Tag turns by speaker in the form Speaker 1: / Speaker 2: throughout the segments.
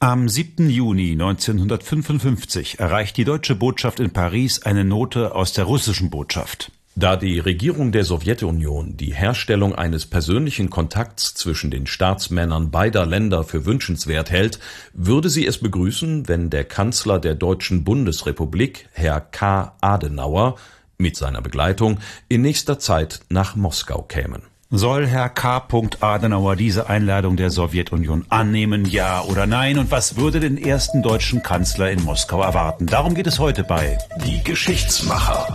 Speaker 1: Am 7. Juni 1955 erreicht die deutsche Botschaft in Paris eine Note aus der russischen Botschaft.
Speaker 2: Da die Regierung der Sowjetunion die Herstellung eines persönlichen Kontakts zwischen den Staatsmännern beider Länder für wünschenswert hält, würde sie es begrüßen, wenn der Kanzler der Deutschen Bundesrepublik, Herr K. Adenauer, mit seiner Begleitung in nächster Zeit nach Moskau kämen.
Speaker 1: Soll Herr K. Adenauer diese Einladung der Sowjetunion annehmen, ja oder nein? Und was würde den ersten deutschen Kanzler in Moskau erwarten? Darum geht es heute bei
Speaker 2: Die Geschichtsmacher.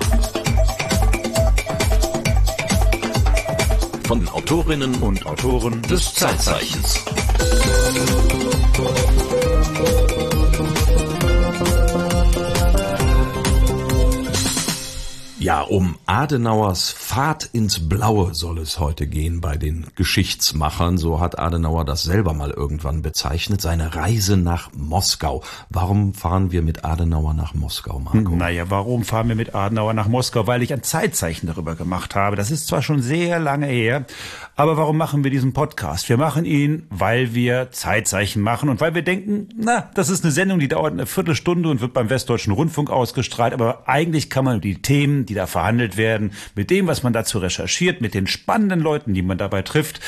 Speaker 2: Von den Autorinnen und Autoren des Zeitzeichens. Ja, um Adenauers Fahrt ins Blaue soll es heute gehen bei den Geschichtsmachern. So hat Adenauer das selber mal irgendwann bezeichnet. Seine Reise nach Moskau. Warum fahren wir mit Adenauer nach Moskau, Marco?
Speaker 1: Naja, warum fahren wir mit Adenauer nach Moskau? Weil ich ein Zeitzeichen darüber gemacht habe. Das ist zwar schon sehr lange her, aber warum machen wir diesen Podcast? Wir machen ihn, weil wir Zeitzeichen machen und weil wir denken, na, das ist eine Sendung, die dauert eine Viertelstunde und wird beim Westdeutschen Rundfunk ausgestrahlt, aber eigentlich kann man die Themen, die die da verhandelt werden, mit dem, was man dazu recherchiert, mit den spannenden Leuten, die man dabei trifft,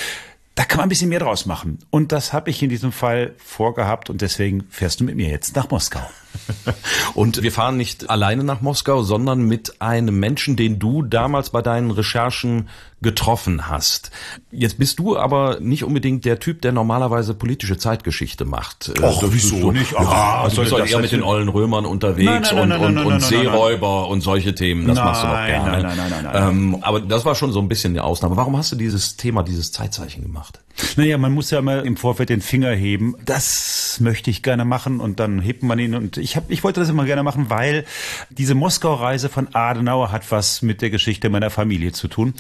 Speaker 1: da kann man ein bisschen mehr draus machen. Und das habe ich in diesem Fall vorgehabt und deswegen fährst du mit mir jetzt nach Moskau.
Speaker 2: Und wir fahren nicht alleine nach Moskau, sondern mit einem Menschen, den du damals bei deinen Recherchen getroffen hast. Jetzt bist du aber nicht unbedingt der Typ, der normalerweise politische Zeitgeschichte macht.
Speaker 1: Och, so, wieso so, nicht?
Speaker 2: Ja, also du bist halt eher mit den ollen Römern unterwegs nein, nein, nein, und, Seeräuber und solche Themen. Das machst du doch gerne. Nein, nein, nein, nein, ähm, aber das war schon so ein bisschen die Ausnahme. Warum hast du dieses Thema, dieses Zeitzeichen gemacht?
Speaker 1: Naja, man muss ja mal im Vorfeld den Finger heben. Das möchte ich gerne machen und dann hebt man ihn und ich habe, ich wollte das immer gerne machen, weil diese Moskau-Reise von Adenauer hat was mit der Geschichte meiner Familie zu tun.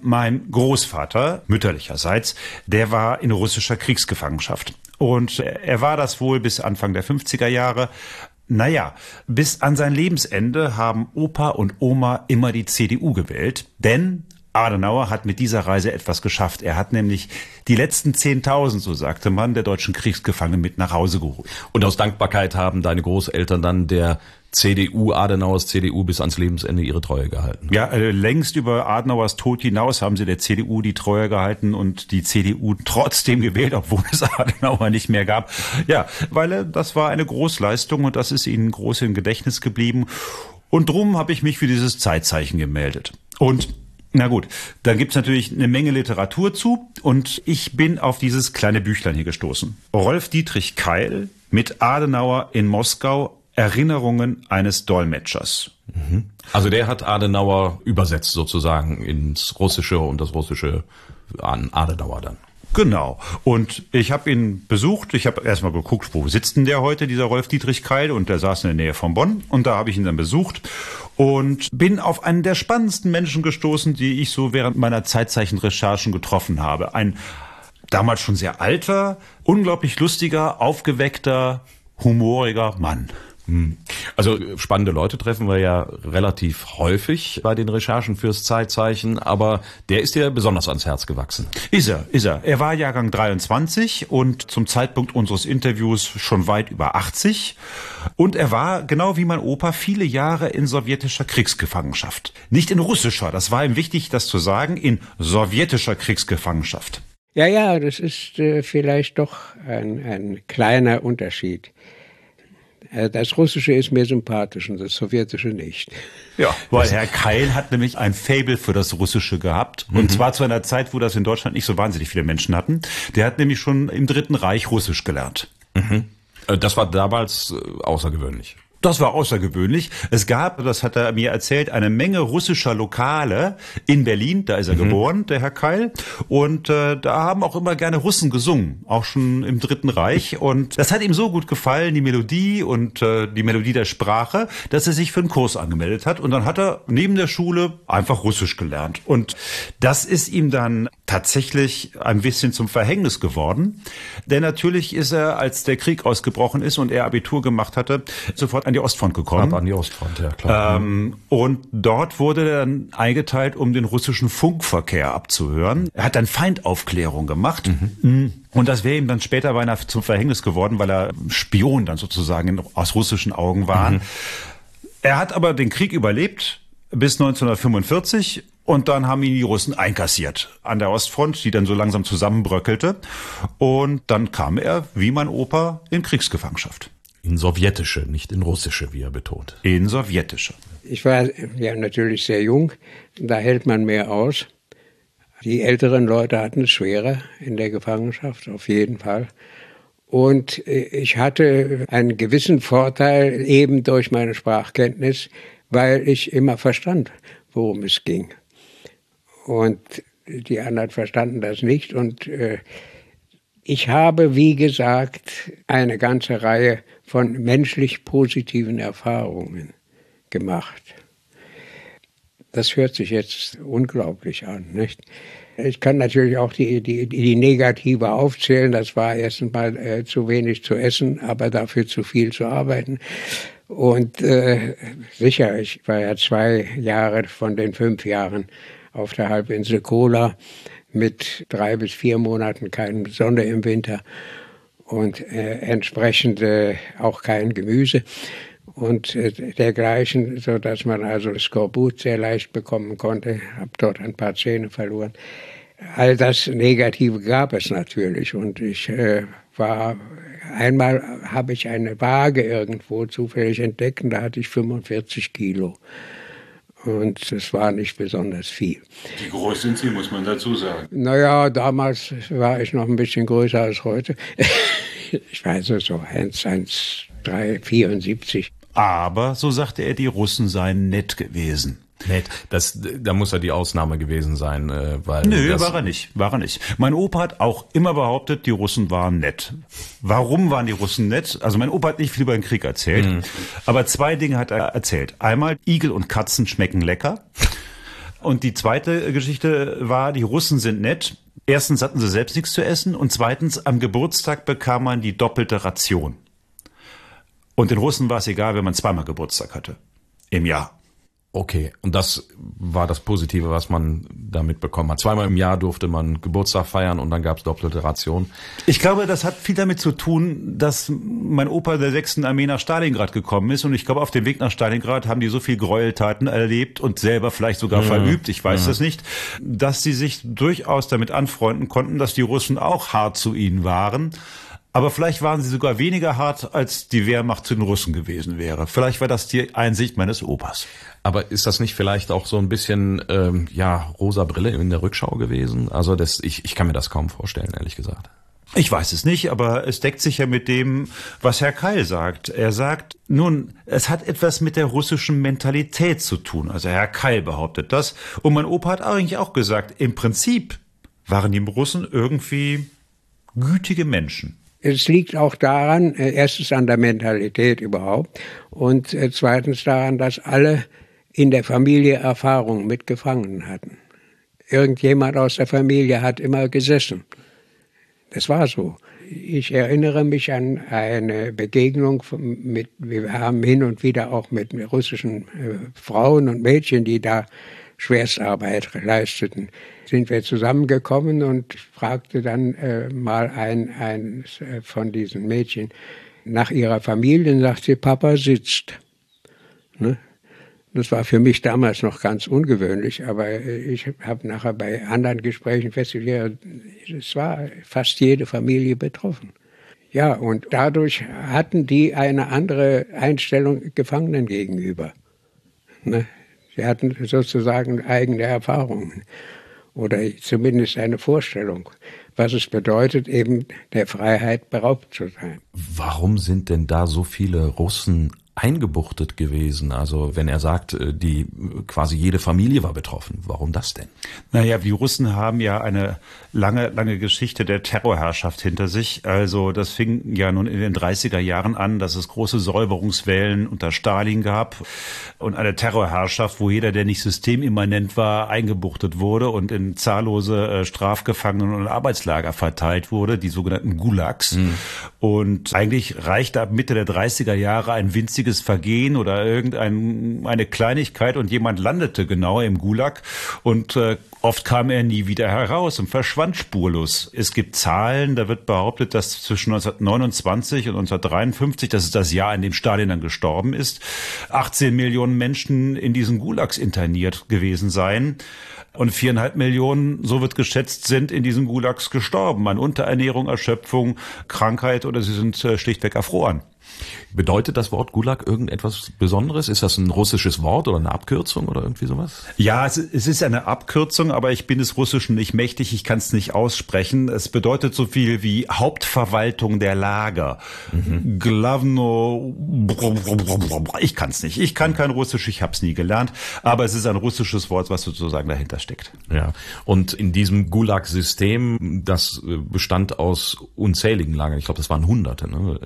Speaker 1: Mein Großvater, mütterlicherseits, der war in russischer Kriegsgefangenschaft. Und er war das wohl bis Anfang der 50er Jahre. Naja, bis an sein Lebensende haben Opa und Oma immer die CDU gewählt, denn Adenauer hat mit dieser Reise etwas geschafft. Er hat nämlich die letzten 10.000, so sagte man, der deutschen Kriegsgefangenen mit nach Hause geholt.
Speaker 2: Und aus Dankbarkeit haben deine Großeltern dann der CDU, Adenauers CDU bis ans Lebensende ihre Treue gehalten.
Speaker 1: Ja, äh, längst über Adenauers Tod hinaus haben sie der CDU die Treue gehalten und die CDU trotzdem gewählt, obwohl es Adenauer nicht mehr gab. Ja, weil äh, das war eine Großleistung und das ist ihnen groß im Gedächtnis geblieben. Und drum habe ich mich für dieses Zeitzeichen gemeldet. Und na gut, dann gibt's natürlich eine Menge Literatur zu und ich bin auf dieses kleine Büchlein hier gestoßen. Rolf Dietrich Keil mit Adenauer in Moskau Erinnerungen eines Dolmetschers.
Speaker 2: Mhm. Also der hat Adenauer übersetzt sozusagen ins Russische und das Russische an Adenauer dann.
Speaker 1: Genau. Und ich habe ihn besucht. Ich habe erstmal geguckt, wo sitzt denn der heute, dieser Rolf Dietrich Keil? Und der saß in der Nähe von Bonn. Und da habe ich ihn dann besucht und bin auf einen der spannendsten Menschen gestoßen, die ich so während meiner Zeitzeichenrecherchen getroffen habe. Ein damals schon sehr alter, unglaublich lustiger, aufgeweckter, humoriger Mann.
Speaker 2: Hm. Also spannende Leute treffen wir ja relativ häufig bei den Recherchen fürs Zeitzeichen, aber der ist dir besonders ans Herz gewachsen.
Speaker 1: Ist er, ist er. Er war Jahrgang 23 und zum Zeitpunkt unseres Interviews schon weit über 80 und er war, genau wie mein Opa, viele Jahre in sowjetischer Kriegsgefangenschaft. Nicht in russischer, das war ihm wichtig, das zu sagen, in sowjetischer Kriegsgefangenschaft.
Speaker 3: Ja, ja, das ist äh, vielleicht doch ein, ein kleiner Unterschied. Das Russische ist mir sympathisch und das Sowjetische nicht.
Speaker 1: Ja, weil Herr Keil hat nämlich ein Fable für das Russische gehabt. Und mhm. zwar zu einer Zeit, wo das in Deutschland nicht so wahnsinnig viele Menschen hatten. Der hat nämlich schon im Dritten Reich Russisch gelernt.
Speaker 2: Mhm. Äh, das war damals äh, außergewöhnlich.
Speaker 1: Das war außergewöhnlich. Es gab, das hat er mir erzählt, eine Menge russischer Lokale in Berlin. Da ist er mhm. geboren, der Herr Keil. Und äh, da haben auch immer gerne Russen gesungen, auch schon im Dritten Reich. Und das hat ihm so gut gefallen, die Melodie und äh, die Melodie der Sprache, dass er sich für einen Kurs angemeldet hat. Und dann hat er neben der Schule einfach Russisch gelernt. Und das ist ihm dann tatsächlich ein bisschen zum Verhängnis geworden. Denn natürlich ist er, als der Krieg ausgebrochen ist und er Abitur gemacht hatte, sofort an die Ostfront gekommen.
Speaker 2: Ab an die Ostfront, ja klar.
Speaker 1: Ähm, und dort wurde er dann eingeteilt, um den russischen Funkverkehr abzuhören. Er hat dann Feindaufklärung gemacht. Mhm. Und das wäre ihm dann später beinahe zum Verhängnis geworden, weil er Spion dann sozusagen aus russischen Augen war. Mhm. Er hat aber den Krieg überlebt bis 1945 und dann haben ihn die Russen einkassiert an der Ostfront, die dann so langsam zusammenbröckelte. Und dann kam er, wie mein Opa, in Kriegsgefangenschaft.
Speaker 2: In sowjetische, nicht in russische, wie er betont.
Speaker 1: In sowjetische.
Speaker 3: Ich war ja natürlich sehr jung, da hält man mehr aus. Die älteren Leute hatten es schwerer in der Gefangenschaft, auf jeden Fall. Und äh, ich hatte einen gewissen Vorteil eben durch meine Sprachkenntnis, weil ich immer verstand, worum es ging. Und die anderen verstanden das nicht. Und äh, ich habe, wie gesagt, eine ganze Reihe von menschlich positiven Erfahrungen gemacht. Das hört sich jetzt unglaublich an, nicht? Ich kann natürlich auch die, die, die negative aufzählen. Das war erstens mal äh, zu wenig zu essen, aber dafür zu viel zu arbeiten. Und äh, sicher, ich war ja zwei Jahre von den fünf Jahren auf der Halbinsel Kola mit drei bis vier Monaten keine Sonne im Winter und äh, entsprechend äh, auch kein Gemüse und äh, dergleichen, so dass man also Skorbut sehr leicht bekommen konnte. Habe dort ein paar Zähne verloren. All das Negative gab es natürlich und ich äh, war einmal habe ich eine Waage irgendwo zufällig entdeckt und da hatte ich 45 Kilo. Und es war nicht besonders viel.
Speaker 1: Wie groß sind Sie, muss man dazu sagen?
Speaker 3: Naja, damals war ich noch ein bisschen größer als heute. ich weiß es so, 1, 1, 3, 74.
Speaker 1: Aber, so sagte er, die Russen seien nett gewesen.
Speaker 2: Nett. Das, da muss er die Ausnahme gewesen sein, äh, weil.
Speaker 1: Nö, war er nicht. War er nicht. Mein Opa hat auch immer behauptet, die Russen waren nett. Warum waren die Russen nett? Also mein Opa hat nicht viel über den Krieg erzählt, mhm. aber zwei Dinge hat er erzählt. Einmal, Igel und Katzen schmecken lecker. Und die zweite Geschichte war, die Russen sind nett. Erstens hatten sie selbst nichts zu essen und zweitens, am Geburtstag bekam man die doppelte Ration. Und den Russen war es egal, wenn man zweimal Geburtstag hatte. Im Jahr.
Speaker 2: Okay, und das war das Positive, was man damit bekommen hat. Zweimal im Jahr durfte man Geburtstag feiern und dann gab es doppelte Ration.
Speaker 1: Ich glaube, das hat viel damit zu tun, dass mein Opa der sechsten Armee nach Stalingrad gekommen ist und ich glaube, auf dem Weg nach Stalingrad haben die so viel Gräueltaten erlebt und selber vielleicht sogar mhm. verübt, ich weiß mhm. das nicht, dass sie sich durchaus damit anfreunden konnten, dass die Russen auch hart zu ihnen waren aber vielleicht waren sie sogar weniger hart, als die Wehrmacht zu den Russen gewesen wäre. Vielleicht war das die Einsicht meines Opas.
Speaker 2: Aber ist das nicht vielleicht auch so ein bisschen ähm, ja rosa Brille in der Rückschau gewesen? Also das, ich, ich kann mir das kaum vorstellen, ehrlich gesagt.
Speaker 1: Ich weiß es nicht, aber es deckt sich ja mit dem, was Herr Keil sagt. Er sagt, nun, es hat etwas mit der russischen Mentalität zu tun. Also Herr Keil behauptet das. Und mein Opa hat eigentlich auch gesagt, im Prinzip waren die Russen irgendwie gütige Menschen.
Speaker 3: Es liegt auch daran, äh, erstens an der Mentalität überhaupt und äh, zweitens daran, dass alle in der Familie Erfahrung mit Gefangenen hatten. Irgendjemand aus der Familie hat immer gesessen. Das war so. Ich erinnere mich an eine Begegnung mit, wir haben hin und wieder auch mit russischen äh, Frauen und Mädchen, die da Schwerstarbeit leisteten, sind wir zusammengekommen und fragte dann äh, mal ein, ein äh, von diesen Mädchen nach ihrer Familie und sagte, Papa sitzt. Ne? Das war für mich damals noch ganz ungewöhnlich, aber äh, ich habe nachher bei anderen Gesprächen festgestellt, es war fast jede Familie betroffen. Ja, und dadurch hatten die eine andere Einstellung Gefangenen gegenüber. Ne? Sie hatten sozusagen eigene Erfahrungen oder zumindest eine Vorstellung, was es bedeutet, eben der Freiheit beraubt zu sein.
Speaker 2: Warum sind denn da so viele Russen eingebuchtet gewesen? Also wenn er sagt, äh, die quasi jede Familie war betroffen, warum das denn?
Speaker 1: Naja, die Russen haben ja eine lange, lange Geschichte der Terrorherrschaft hinter sich. Also das fing ja nun in den 30er Jahren an, dass es große Säuberungswellen unter Stalin gab und eine Terrorherrschaft, wo jeder, der nicht systemimmanent war, eingebuchtet wurde und in zahllose äh, Strafgefangenen und Arbeitslager verteilt wurde, die sogenannten Gulags. Mhm. Und eigentlich reichte ab Mitte der 30er Jahre ein winziges Vergehen oder irgendeine Kleinigkeit und jemand landete genau im Gulag und äh, oft kam er nie wieder heraus und verschwand spurlos. Es gibt Zahlen, da wird behauptet, dass zwischen 1929 und 1953, das ist das Jahr, in dem Stalin dann gestorben ist, 18 Millionen Menschen in diesen Gulags interniert gewesen seien. Und viereinhalb Millionen, so wird geschätzt, sind in diesen Gulags gestorben an Unterernährung, Erschöpfung, Krankheit oder sie sind äh, schlichtweg erfroren.
Speaker 2: Bedeutet das Wort Gulag irgendetwas Besonderes? Ist das ein russisches Wort oder eine Abkürzung oder irgendwie sowas?
Speaker 1: Ja, es, es ist eine Abkürzung, aber ich bin des Russischen nicht mächtig, ich kann es nicht aussprechen. Es bedeutet so viel wie Hauptverwaltung der Lager. Mhm. Glavno, ich kann es nicht. Ich kann kein Russisch, ich habe es nie gelernt, aber es ist ein russisches Wort, was sozusagen dahinter steckt.
Speaker 2: Ja, und in diesem Gulag-System, das bestand aus unzähligen Lagern, ich glaube, das waren Hunderte. Ne?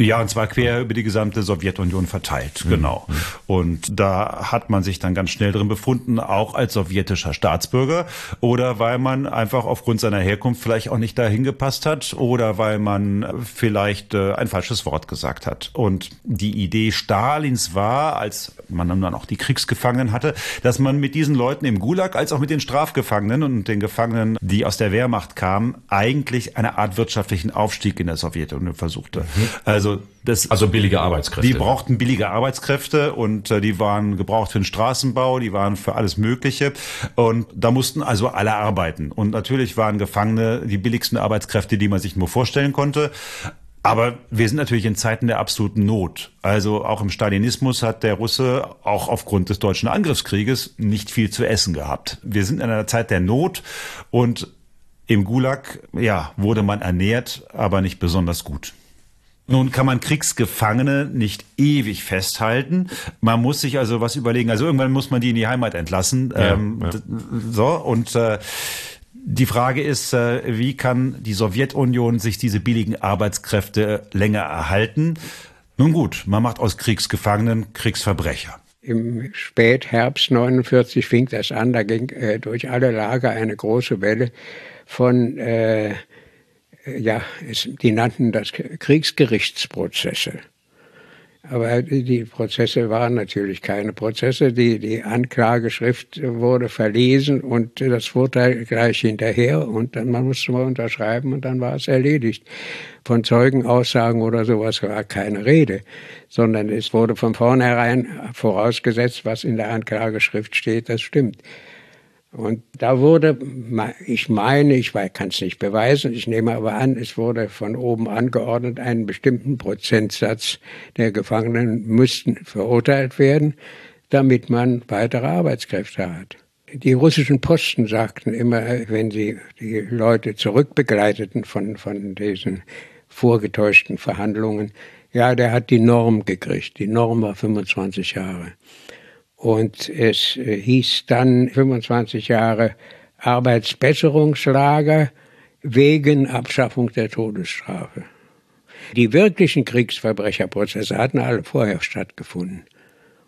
Speaker 1: Ja, und zwar quer über die gesamte Sowjetunion verteilt, mhm. genau. Und da hat man sich dann ganz schnell drin befunden, auch als sowjetischer Staatsbürger oder weil man einfach aufgrund seiner Herkunft vielleicht auch nicht dahin gepasst hat oder weil man vielleicht äh, ein falsches Wort gesagt hat. Und die Idee Stalins war, als man dann auch die Kriegsgefangenen hatte, dass man mit diesen Leuten im Gulag als auch mit den Strafgefangenen und den Gefangenen, die aus der Wehrmacht kamen, eigentlich eine Art wirtschaftlichen Aufstieg in der Sowjetunion versuchte. Mhm.
Speaker 2: Also das, also billige Arbeitskräfte.
Speaker 1: Die brauchten billige Arbeitskräfte und äh, die waren gebraucht für den Straßenbau, die waren für alles Mögliche und da mussten also alle arbeiten. Und natürlich waren Gefangene die billigsten Arbeitskräfte, die man sich nur vorstellen konnte. Aber wir sind natürlich in Zeiten der absoluten Not. Also auch im Stalinismus hat der Russe auch aufgrund des deutschen Angriffskrieges nicht viel zu essen gehabt. Wir sind in einer Zeit der Not und im Gulag, ja, wurde man ernährt, aber nicht besonders gut. Nun kann man Kriegsgefangene nicht ewig festhalten. Man muss sich also was überlegen. Also irgendwann muss man die in die Heimat entlassen. Ja, ähm, ja. So und äh, die Frage ist, äh, wie kann die Sowjetunion sich diese billigen Arbeitskräfte länger erhalten? Nun gut, man macht aus Kriegsgefangenen Kriegsverbrecher.
Speaker 3: Im Spätherbst 49 fing das an, da ging äh, durch alle Lager eine große Welle von äh, ja, es, die nannten das Kriegsgerichtsprozesse. Aber die Prozesse waren natürlich keine Prozesse. Die, die Anklageschrift wurde verlesen und das Urteil gleich hinterher und dann man musste mal unterschreiben und dann war es erledigt. Von Zeugenaussagen oder sowas war keine Rede, sondern es wurde von vornherein vorausgesetzt, was in der Anklageschrift steht, das stimmt. Und da wurde, ich meine, ich kann es nicht beweisen, ich nehme aber an, es wurde von oben angeordnet, einen bestimmten Prozentsatz der Gefangenen müssten verurteilt werden, damit man weitere Arbeitskräfte hat. Die russischen Posten sagten immer, wenn sie die Leute zurückbegleiteten von, von diesen vorgetäuschten Verhandlungen, ja, der hat die Norm gekriegt. Die Norm war 25 Jahre. Und es äh, hieß dann 25 Jahre Arbeitsbesserungslager wegen Abschaffung der Todesstrafe. Die wirklichen Kriegsverbrecherprozesse hatten alle vorher stattgefunden.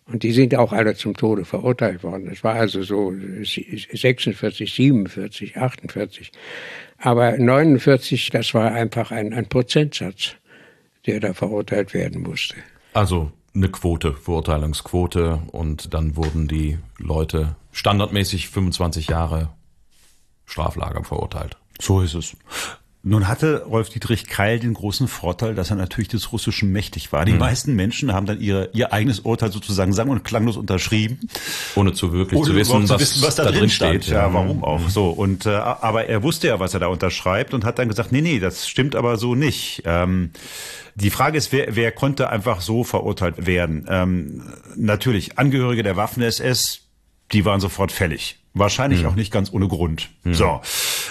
Speaker 3: Und die sind auch alle zum Tode verurteilt worden. Das war also so 46, 47, 48. Aber 49, das war einfach ein, ein Prozentsatz, der da verurteilt werden musste.
Speaker 2: Also eine Quote, Verurteilungsquote und dann wurden die Leute standardmäßig 25 Jahre Straflager verurteilt.
Speaker 1: So ist es. Nun hatte Rolf Dietrich Keil den großen Vorteil, dass er natürlich des Russischen mächtig war. Die mhm. meisten Menschen haben dann ihre, ihr eigenes Urteil sozusagen sang- und klanglos unterschrieben.
Speaker 2: Ohne zu wirklich Ohne zu, wissen,
Speaker 1: zu wissen, was, da, drin steht. Ja, warum auch. Mhm. So. Und, äh, aber er wusste ja, was er da unterschreibt und hat dann gesagt, nee, nee, das stimmt aber so nicht. Ähm, die Frage ist, wer, wer konnte einfach so verurteilt werden? Ähm, natürlich, Angehörige der Waffen-SS, die waren sofort fällig. Wahrscheinlich mhm. auch nicht ganz ohne Grund. Mhm. So.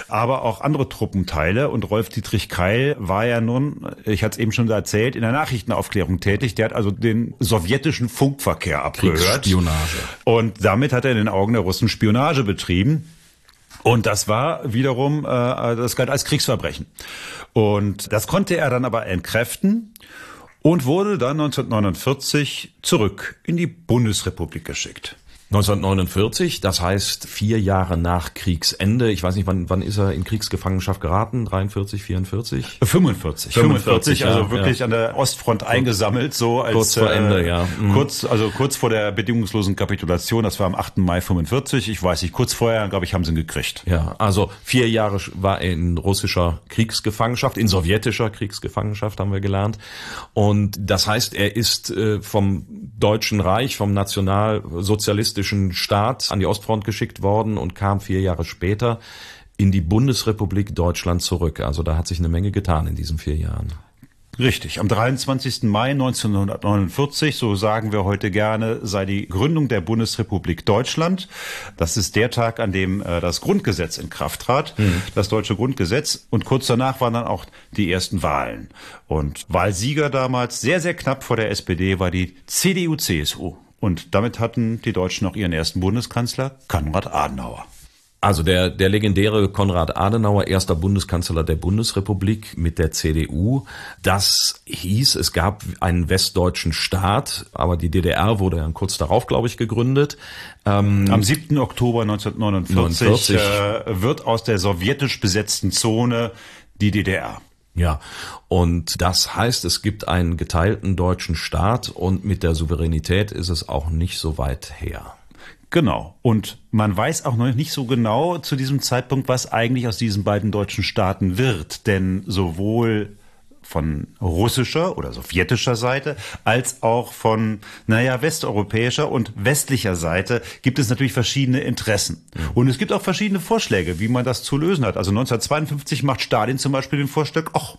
Speaker 1: aber auch andere Truppenteile. Und Rolf Dietrich Keil war ja nun, ich hatte es eben schon erzählt, in der Nachrichtenaufklärung tätig. Der hat also den sowjetischen Funkverkehr abgehört.
Speaker 2: Spionage.
Speaker 1: Und damit hat er in den Augen der Russen Spionage betrieben. Und das war wiederum, äh, das galt als Kriegsverbrechen. Und das konnte er dann aber entkräften und wurde dann 1949 zurück in die Bundesrepublik geschickt.
Speaker 2: 1949, das heißt vier Jahre nach Kriegsende. Ich weiß nicht, wann, wann ist er in Kriegsgefangenschaft geraten? 43, 44?
Speaker 1: 45. 45, also ja, wirklich ja. an der Ostfront eingesammelt, so als
Speaker 2: kurz vor Ende, äh, ja.
Speaker 1: Mhm. Kurz, also kurz vor der bedingungslosen Kapitulation. Das war am 8. Mai 45. Ich weiß nicht, kurz vorher, glaube ich, haben sie ihn gekriegt.
Speaker 2: Ja, also vier Jahre war er in russischer Kriegsgefangenschaft, in sowjetischer Kriegsgefangenschaft haben wir gelernt. Und das heißt, er ist äh, vom Deutschen Reich, vom nationalsozialistischen kommunistischen Staat an die Ostfront geschickt worden und kam vier Jahre später in die Bundesrepublik Deutschland zurück. Also da hat sich eine Menge getan in diesen vier Jahren.
Speaker 1: Richtig. Am 23. Mai 1949, so sagen wir heute gerne, sei die Gründung der Bundesrepublik Deutschland. Das ist der Tag, an dem äh, das Grundgesetz in Kraft trat, mhm. das deutsche Grundgesetz. Und kurz danach waren dann auch die ersten Wahlen. Und Wahlsieger damals, sehr, sehr knapp vor der SPD, war die CDU-CSU. Und damit hatten die Deutschen auch ihren ersten Bundeskanzler, Konrad Adenauer.
Speaker 2: Also der, der legendäre Konrad Adenauer, erster Bundeskanzler der Bundesrepublik mit der CDU. Das hieß, es gab einen westdeutschen Staat, aber die DDR wurde dann kurz darauf, glaube ich, gegründet.
Speaker 1: Ähm, Am 7. Oktober 1949 äh, wird aus der sowjetisch besetzten Zone die DDR.
Speaker 2: Ja, und das heißt, es gibt einen geteilten deutschen Staat und mit der Souveränität ist es auch nicht so weit her.
Speaker 1: Genau. Und man weiß auch noch nicht so genau zu diesem Zeitpunkt, was eigentlich aus diesen beiden deutschen Staaten wird. Denn sowohl von russischer oder sowjetischer Seite als auch von, naja, westeuropäischer und westlicher Seite gibt es natürlich verschiedene Interessen. Mhm. Und es gibt auch verschiedene Vorschläge, wie man das zu lösen hat. Also 1952 macht Stalin zum Beispiel den Vorschlag, ach,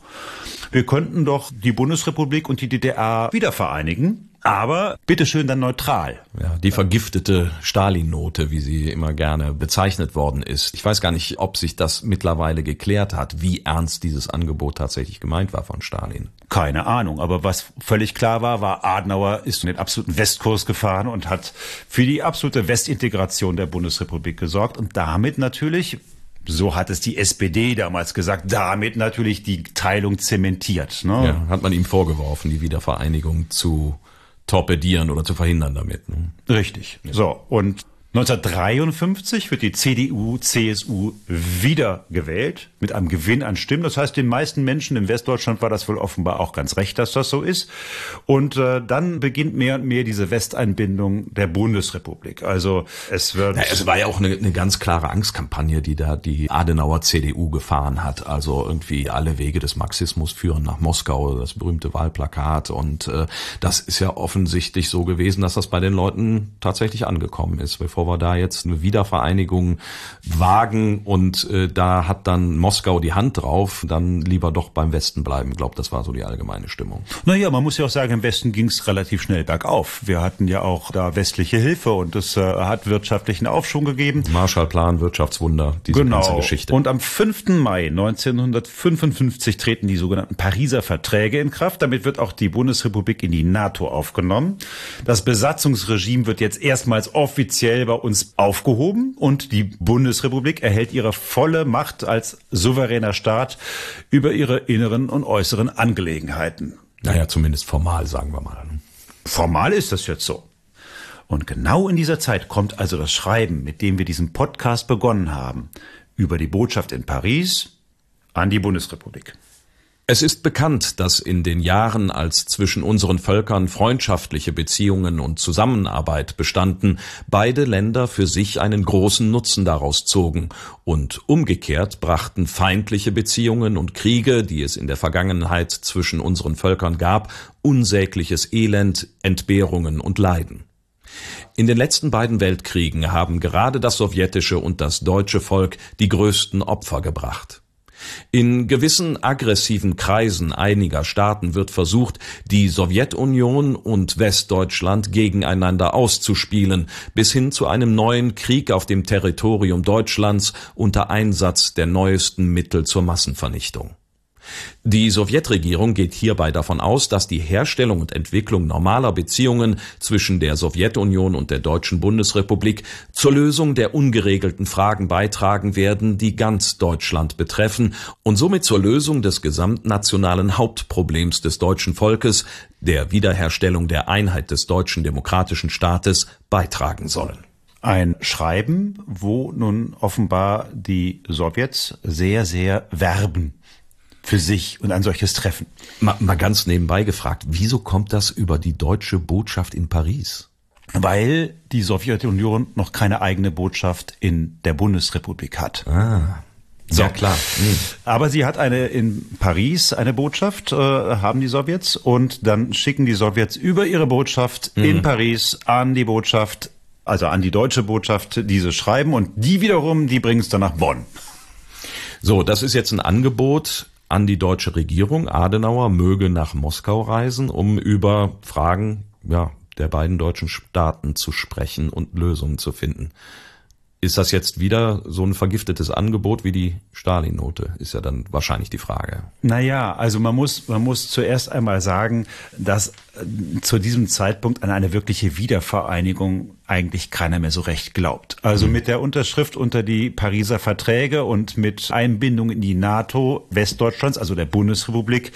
Speaker 1: wir könnten doch die Bundesrepublik und die DDR wieder vereinigen aber bitteschön dann neutral.
Speaker 2: Ja, die vergiftete Stalin-Note, wie sie immer gerne bezeichnet worden ist. Ich weiß gar nicht, ob sich das mittlerweile geklärt hat, wie ernst dieses Angebot tatsächlich gemeint war von Stalin.
Speaker 1: Keine Ahnung, aber was völlig klar war, war, Adenauer ist in den absoluten Westkurs gefahren und hat für die absolute Westintegration der Bundesrepublik gesorgt und damit natürlich so hat es die SPD damals gesagt, damit natürlich die Teilung zementiert.
Speaker 2: Ne? Ja, hat man ihm vorgeworfen, die Wiedervereinigung zu torpedieren oder zu verhindern damit. Ne?
Speaker 1: Richtig. Ja. So, und 1953 wird die CDU, CSU wieder gewählt mit einem Gewinn an Stimmen. Das heißt, den meisten Menschen in Westdeutschland war das wohl offenbar auch ganz recht, dass das so ist. Und äh, dann beginnt mehr und mehr diese Westeinbindung der Bundesrepublik. Also es wird.
Speaker 2: Ja, es war ja auch eine, eine ganz klare Angstkampagne, die da die Adenauer CDU gefahren hat. Also irgendwie alle Wege des Marxismus führen nach Moskau, das berühmte Wahlplakat. Und äh, das ist ja offensichtlich so gewesen, dass das bei den Leuten tatsächlich angekommen ist. Bevor bevor wir da jetzt eine Wiedervereinigung wagen und äh, da hat dann Moskau die Hand drauf, dann lieber doch beim Westen bleiben. Ich glaube, das war so die allgemeine Stimmung.
Speaker 1: Naja, man muss ja auch sagen, im Westen ging es relativ schnell bergauf. Wir hatten ja auch da westliche Hilfe und es äh, hat wirtschaftlichen Aufschwung gegeben.
Speaker 2: Marshallplan, Wirtschaftswunder,
Speaker 1: diese genau. ganze Geschichte. Und am 5. Mai 1955 treten die sogenannten Pariser Verträge in Kraft. Damit wird auch die Bundesrepublik in die NATO aufgenommen. Das Besatzungsregime wird jetzt erstmals offiziell bei bei uns aufgehoben und die Bundesrepublik erhält ihre volle Macht als souveräner Staat über ihre inneren und äußeren Angelegenheiten.
Speaker 2: Naja, zumindest formal, sagen wir mal.
Speaker 1: Formal ist das jetzt so. Und genau in dieser Zeit kommt also das Schreiben, mit dem wir diesen Podcast begonnen haben, über die Botschaft in Paris an die Bundesrepublik.
Speaker 2: Es ist bekannt, dass in den Jahren, als zwischen unseren Völkern freundschaftliche Beziehungen und Zusammenarbeit bestanden, beide Länder für sich einen großen Nutzen daraus zogen, und umgekehrt brachten feindliche Beziehungen und Kriege, die es in der Vergangenheit zwischen unseren Völkern gab, unsägliches Elend, Entbehrungen und Leiden. In den letzten beiden Weltkriegen haben gerade das sowjetische und das deutsche Volk die größten Opfer gebracht. In gewissen aggressiven Kreisen einiger Staaten wird versucht, die Sowjetunion und Westdeutschland gegeneinander auszuspielen, bis hin zu einem neuen Krieg auf dem Territorium Deutschlands unter Einsatz der neuesten Mittel zur Massenvernichtung. Die Sowjetregierung geht hierbei davon aus, dass die Herstellung und Entwicklung normaler Beziehungen zwischen der Sowjetunion und der Deutschen Bundesrepublik zur Lösung der ungeregelten Fragen beitragen werden, die ganz Deutschland betreffen und somit zur Lösung des gesamtnationalen Hauptproblems des deutschen Volkes, der Wiederherstellung der Einheit des deutschen demokratischen Staates, beitragen sollen.
Speaker 1: Ein Schreiben, wo nun offenbar die Sowjets sehr, sehr werben für sich und ein solches Treffen.
Speaker 2: Mal, mal ganz nebenbei gefragt, wieso kommt das über die deutsche Botschaft in Paris?
Speaker 1: Weil die Sowjetunion noch keine eigene Botschaft in der Bundesrepublik hat.
Speaker 2: Ah. So. Ja klar.
Speaker 1: Mhm. Aber sie hat eine in Paris eine Botschaft, äh, haben die Sowjets und dann schicken die Sowjets über ihre Botschaft mhm. in Paris an die Botschaft, also an die deutsche Botschaft, diese schreiben und die wiederum, die bringen es dann nach Bonn.
Speaker 2: So, das ist jetzt ein Angebot an die deutsche Regierung. Adenauer möge nach Moskau reisen, um über Fragen ja, der beiden deutschen Staaten zu sprechen und Lösungen zu finden. Ist das jetzt wieder so ein vergiftetes Angebot wie die Stalin-Note? Ist ja dann wahrscheinlich die Frage.
Speaker 1: Naja, also man muss, man muss zuerst einmal sagen, dass äh, zu diesem Zeitpunkt an eine wirkliche Wiedervereinigung eigentlich keiner mehr so recht glaubt. Also mhm. mit der Unterschrift unter die Pariser Verträge und mit Einbindung in die NATO Westdeutschlands, also der Bundesrepublik,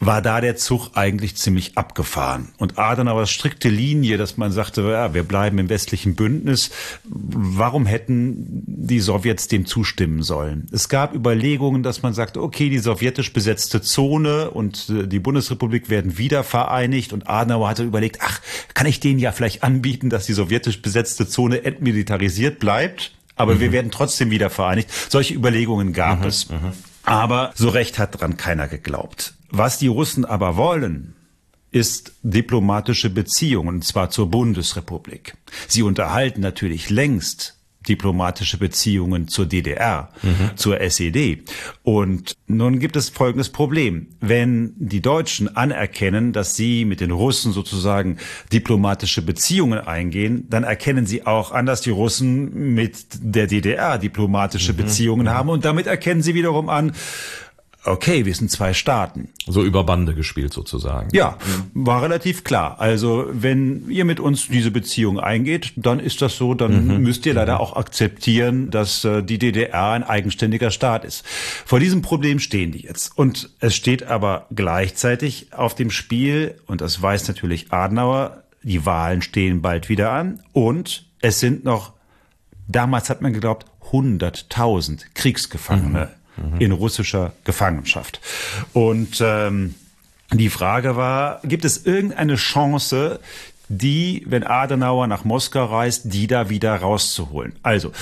Speaker 1: war da der Zug eigentlich ziemlich abgefahren. Und Adenauers strikte Linie, dass man sagte, ja, wir bleiben im westlichen Bündnis, warum hätten die Sowjets dem zustimmen sollen? Es gab Überlegungen, dass man sagte, okay, die sowjetisch besetzte Zone und äh, die Bundesrepublik werden wieder vereinigt und Adenauer hatte überlegt, ach, kann ich denen ja vielleicht anbieten, dass die sowjetisch besetzte Zone entmilitarisiert bleibt? Aber mhm. wir werden trotzdem wieder vereinigt. Solche Überlegungen gab mhm, es. Mhm. Aber so recht hat dran keiner geglaubt. Was die Russen aber wollen, ist diplomatische Beziehungen, und zwar zur Bundesrepublik. Sie unterhalten natürlich längst diplomatische Beziehungen zur DDR, mhm. zur SED. Und nun gibt es folgendes Problem. Wenn die Deutschen anerkennen, dass sie mit den Russen sozusagen diplomatische Beziehungen eingehen, dann erkennen sie auch an, dass die Russen mit der DDR diplomatische mhm. Beziehungen mhm. haben. Und damit erkennen sie wiederum an, okay, wir sind zwei Staaten.
Speaker 2: So über Bande gespielt sozusagen.
Speaker 1: Ja, war relativ klar. Also wenn ihr mit uns diese Beziehung eingeht, dann ist das so, dann mhm. müsst ihr leider mhm. auch akzeptieren, dass äh, die DDR ein eigenständiger Staat ist. Vor diesem Problem stehen die jetzt. Und es steht aber gleichzeitig auf dem Spiel, und das weiß natürlich Adenauer, die Wahlen stehen bald wieder an und es sind noch, damals hat man geglaubt, 100.000 Kriegsgefangene mhm in russischer Gefangenschaft. Und ähm, die Frage war, gibt es irgendeine Chance, die, wenn Adenauer nach Moskau reist, die da wieder rauszuholen? Also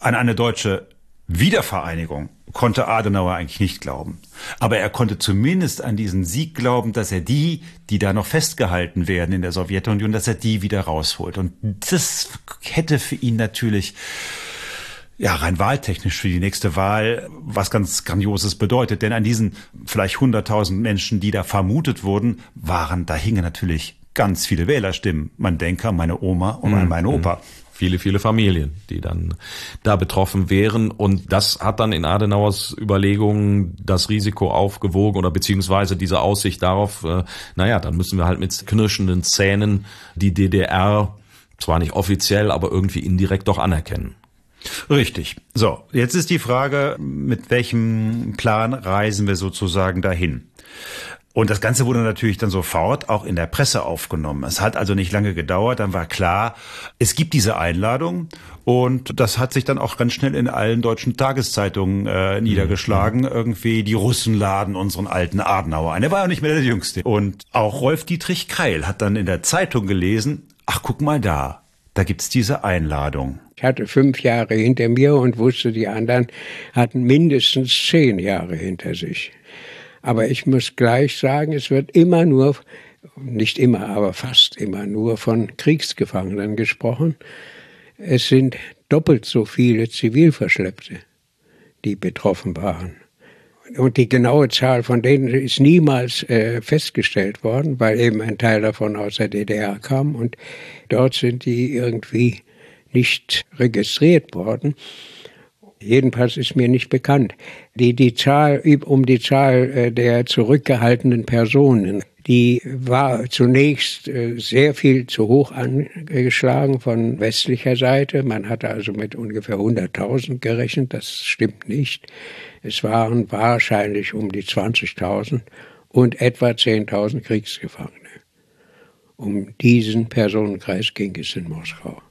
Speaker 1: an eine deutsche Wiedervereinigung konnte Adenauer eigentlich nicht glauben. Aber er konnte zumindest an diesen Sieg glauben, dass er die, die da noch festgehalten werden in der Sowjetunion, dass er die wieder rausholt. Und das hätte für ihn natürlich ja, rein wahltechnisch für die nächste Wahl was ganz Grandioses bedeutet. Denn an diesen vielleicht 100.000 Menschen, die da vermutet wurden, waren, da hingen natürlich ganz viele Wählerstimmen. Man denke an meine Oma und an mhm. meinen Opa.
Speaker 2: Viele, viele Familien, die dann da betroffen wären. Und das hat dann in Adenauers Überlegungen das Risiko aufgewogen oder beziehungsweise diese Aussicht darauf, äh, naja, dann müssen wir halt mit knirschenden Zähnen die DDR zwar nicht offiziell, aber irgendwie indirekt doch anerkennen.
Speaker 1: Richtig. So, jetzt ist die Frage, mit welchem Plan reisen wir sozusagen dahin? Und das Ganze wurde natürlich dann sofort auch in der Presse aufgenommen. Es hat also nicht lange gedauert, dann war klar, es gibt diese Einladung und das hat sich dann auch ganz schnell in allen deutschen Tageszeitungen äh, niedergeschlagen. Mhm. Irgendwie die Russen laden unseren alten Adenauer ein. Er war ja nicht mehr der Jüngste. Und auch Rolf Dietrich Keil hat dann in der Zeitung gelesen, ach guck mal da, da gibt's diese Einladung.
Speaker 3: Hatte fünf Jahre hinter mir und wusste, die anderen hatten mindestens zehn Jahre hinter sich. Aber ich muss gleich sagen, es wird immer nur, nicht immer, aber fast immer nur von Kriegsgefangenen gesprochen. Es sind doppelt so viele Zivilverschleppte, die betroffen waren. Und die genaue Zahl von denen ist niemals äh, festgestellt worden, weil eben ein Teil davon aus der DDR kam und dort sind die irgendwie nicht registriert worden. Jedenfalls ist mir nicht bekannt. Die, die Zahl, um die Zahl äh, der zurückgehaltenen Personen, die war zunächst äh, sehr viel zu hoch angeschlagen von westlicher Seite. Man hatte also mit ungefähr 100.000 gerechnet. Das stimmt nicht. Es waren wahrscheinlich um die 20.000 und etwa 10.000 Kriegsgefangene. Um diesen Personenkreis ging es in Moskau.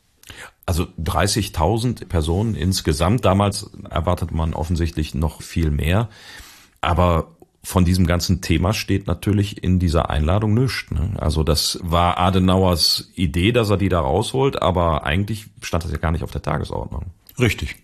Speaker 2: Also 30.000 Personen insgesamt. Damals erwartet man offensichtlich noch viel mehr. Aber von diesem ganzen Thema steht natürlich in dieser Einladung nichts. Ne? Also das war Adenauers Idee, dass er die da rausholt, aber eigentlich stand das ja gar nicht auf der Tagesordnung.
Speaker 1: Richtig.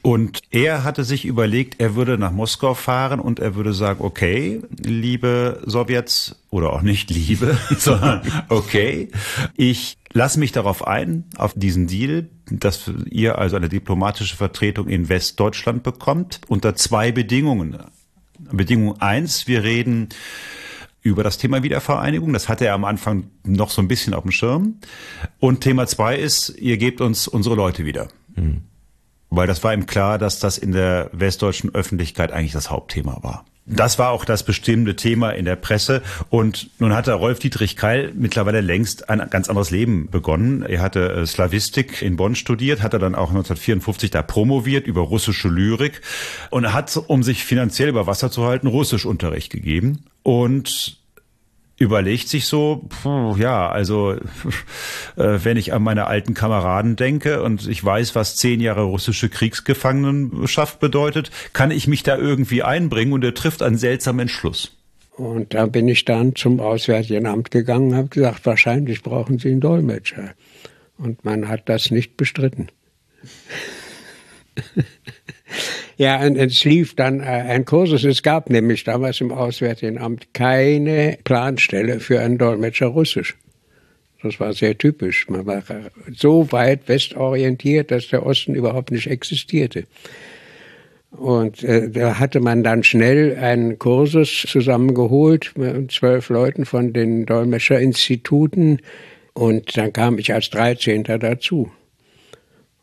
Speaker 1: Und er hatte sich überlegt, er würde nach Moskau fahren und er würde sagen, okay, liebe Sowjets, oder auch nicht liebe, sondern okay, ich lasse mich darauf ein, auf diesen Deal, dass ihr also eine diplomatische Vertretung in Westdeutschland bekommt, unter zwei Bedingungen. Bedingung eins, wir reden über das Thema Wiedervereinigung. Das hatte er am Anfang noch so ein bisschen auf dem Schirm. Und Thema zwei ist, ihr gebt uns unsere Leute wieder. Mhm. Weil das war ihm klar, dass das in der westdeutschen Öffentlichkeit eigentlich das Hauptthema war. Das war auch das bestimmte Thema in der Presse. Und nun hatte Rolf Dietrich Keil mittlerweile längst ein ganz anderes Leben begonnen. Er hatte äh, Slavistik in Bonn studiert, hatte dann auch 1954 da promoviert über russische Lyrik und hat, um sich finanziell über Wasser zu halten, Russischunterricht gegeben. Und überlegt sich so, puh, ja, also äh, wenn ich an meine alten Kameraden denke und ich weiß, was zehn Jahre russische Kriegsgefangenenschaft bedeutet, kann ich mich da irgendwie einbringen und er trifft einen seltsamen Entschluss.
Speaker 3: Und da bin ich dann zum Auswärtigen Amt gegangen und habe gesagt, wahrscheinlich brauchen Sie einen Dolmetscher. Und man hat das nicht bestritten. Ja, und es lief dann äh, ein Kursus. Es gab nämlich damals im Auswärtigen Amt keine Planstelle für einen Dolmetscher Russisch. Das war sehr typisch. Man war so weit westorientiert, dass der Osten überhaupt nicht existierte. Und äh, da hatte man dann schnell einen Kursus zusammengeholt mit zwölf Leuten von den Dolmetscherinstituten. Und dann kam ich als Dreizehnter dazu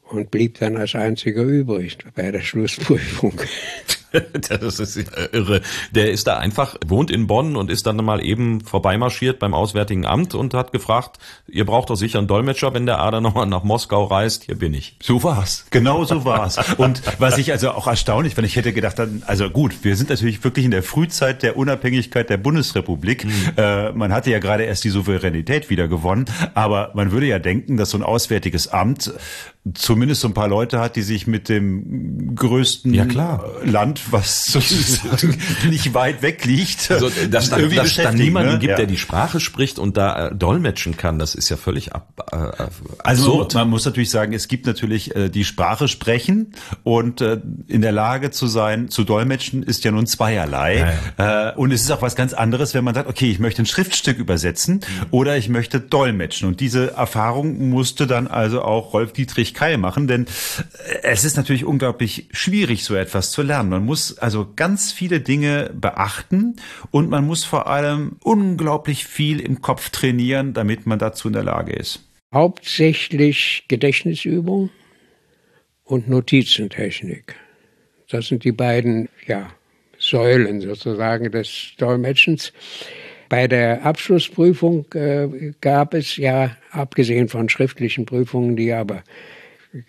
Speaker 3: und blieb dann als einziger übrig bei der Schlussprüfung.
Speaker 2: das ist irre. Der ist da einfach, wohnt in Bonn und ist dann mal eben vorbeimarschiert beim Auswärtigen Amt und hat gefragt, ihr braucht doch sicher einen Dolmetscher, wenn der Ader nochmal nach Moskau reist. Hier bin ich.
Speaker 1: So war's. Genau so war's. Und was ich also auch erstaunlich, wenn ich hätte gedacht, also gut, wir sind natürlich wirklich in der Frühzeit der Unabhängigkeit der Bundesrepublik. Mhm. Äh, man hatte ja gerade erst die Souveränität wieder gewonnen, aber man würde ja denken, dass so ein Auswärtiges Amt zumindest so ein paar Leute hat, die sich mit dem größten ja, Land, was sozusagen nicht weit weg liegt,
Speaker 2: also, dass da, dass da niemanden ne? gibt, ja. der die Sprache spricht und da äh, dolmetschen kann, das ist ja völlig ab, äh,
Speaker 1: äh Also man muss natürlich sagen, es gibt natürlich äh, die Sprache sprechen und äh, in der Lage zu sein, zu dolmetschen, ist ja nun zweierlei. Ja, äh, und es ist auch was ganz anderes, wenn man sagt, okay, ich möchte ein Schriftstück übersetzen mhm. oder ich möchte dolmetschen. Und diese Erfahrung musste dann also auch Rolf Dietrich Keil machen, denn äh, es ist natürlich unglaublich schwierig, so etwas zu lernen. Man muss also ganz viele Dinge beachten und man muss vor allem unglaublich viel im Kopf trainieren, damit man dazu in der Lage ist.
Speaker 3: Hauptsächlich Gedächtnisübung und Notizentechnik. Das sind die beiden ja, Säulen sozusagen des Dolmetschens. Bei der Abschlussprüfung äh, gab es ja, abgesehen von schriftlichen Prüfungen, die aber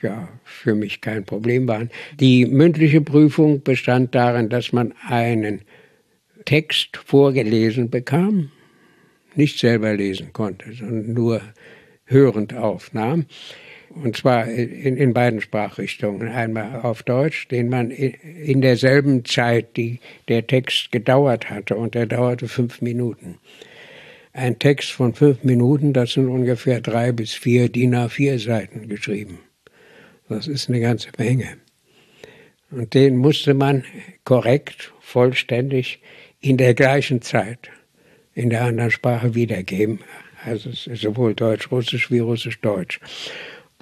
Speaker 3: ja für mich kein Problem waren. Die mündliche Prüfung bestand darin, dass man einen Text vorgelesen bekam, nicht selber lesen konnte, sondern nur hörend aufnahm. Und zwar in, in beiden Sprachrichtungen. Einmal auf Deutsch, den man in derselben Zeit, die der Text gedauert hatte, und der dauerte fünf Minuten. Ein Text von fünf Minuten, das sind ungefähr drei bis vier DIN A4 Seiten geschrieben. Das ist eine ganze Menge. Und den musste man korrekt, vollständig in der gleichen Zeit in der anderen Sprache wiedergeben. Also sowohl Deutsch-Russisch wie Russisch-Deutsch.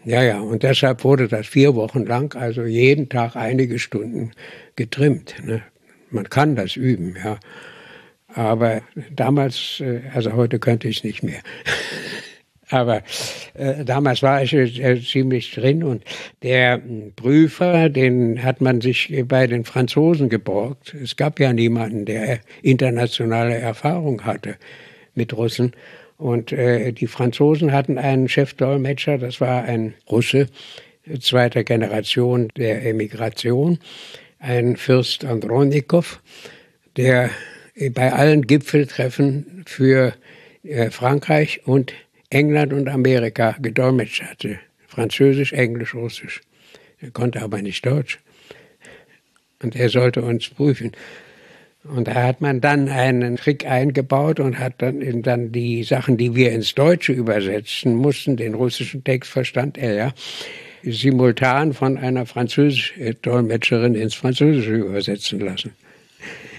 Speaker 3: Ja, ja, und deshalb wurde das vier Wochen lang, also jeden Tag einige Stunden getrimmt. Ne? Man kann das üben, ja. Aber damals, äh, also heute könnte ich es nicht mehr. Aber äh, damals war ich äh, ziemlich drin und der Prüfer, den hat man sich bei den Franzosen geborgt. Es gab ja niemanden, der internationale Erfahrung hatte mit Russen. Und äh, die Franzosen hatten einen Chefdolmetscher, das war ein Russe zweiter Generation der Emigration, ein Fürst Andronikow, der bei allen Gipfeltreffen für äh, Frankreich und England und Amerika gedolmetscht hatte. Französisch, Englisch, Russisch. Er konnte aber nicht Deutsch. Und er sollte uns prüfen. Und da hat man dann einen Trick eingebaut und hat dann, dann die Sachen, die wir ins Deutsche übersetzen mussten, den russischen Text verstand er ja, simultan von einer französischen Dolmetscherin ins Französische übersetzen lassen.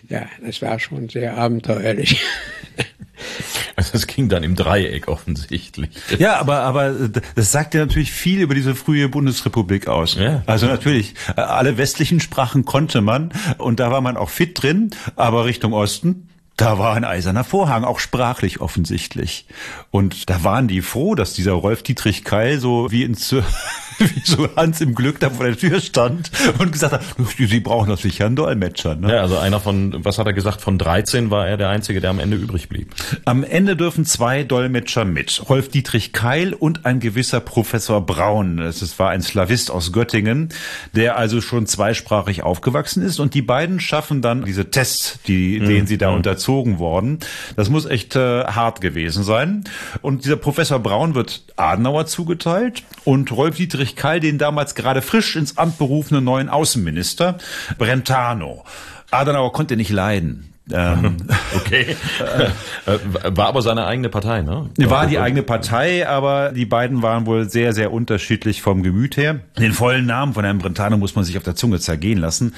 Speaker 3: Ja, das war schon sehr abenteuerlich.
Speaker 2: Also es ging dann im Dreieck offensichtlich.
Speaker 1: Ja, aber, aber das sagt ja natürlich viel über diese frühe Bundesrepublik aus. Ja. Also natürlich, alle westlichen Sprachen konnte man und da war man auch fit drin, aber Richtung Osten, da war ein eiserner Vorhang, auch sprachlich offensichtlich. Und da waren die froh, dass dieser Rolf Dietrich Keil so wie ins wie so Hans im Glück da vor der Tür stand und gesagt hat, Sie brauchen doch sicher einen Dolmetscher.
Speaker 2: Ne? Ja, also einer von, was hat er gesagt, von 13 war er der Einzige, der am Ende übrig blieb.
Speaker 1: Am Ende dürfen zwei Dolmetscher mit. Rolf Dietrich Keil und ein gewisser Professor Braun. Das war ein Slavist aus Göttingen, der also schon zweisprachig aufgewachsen ist. Und die beiden schaffen dann diese Tests, die, mhm. denen sie da mhm. unterzogen worden. Das muss echt äh, hart gewesen sein. Und dieser Professor Braun wird Adenauer zugeteilt und Rolf Dietrich Friedrich Keil den damals gerade frisch ins Amt berufenen neuen Außenminister Brentano. Adenauer konnte nicht leiden.
Speaker 2: Ähm, okay. Äh, war aber seine eigene Partei, ne?
Speaker 1: War die eigene Partei, aber die beiden waren wohl sehr, sehr unterschiedlich vom Gemüt her. Den vollen Namen von Herrn Brentano muss man sich auf der Zunge zergehen lassen.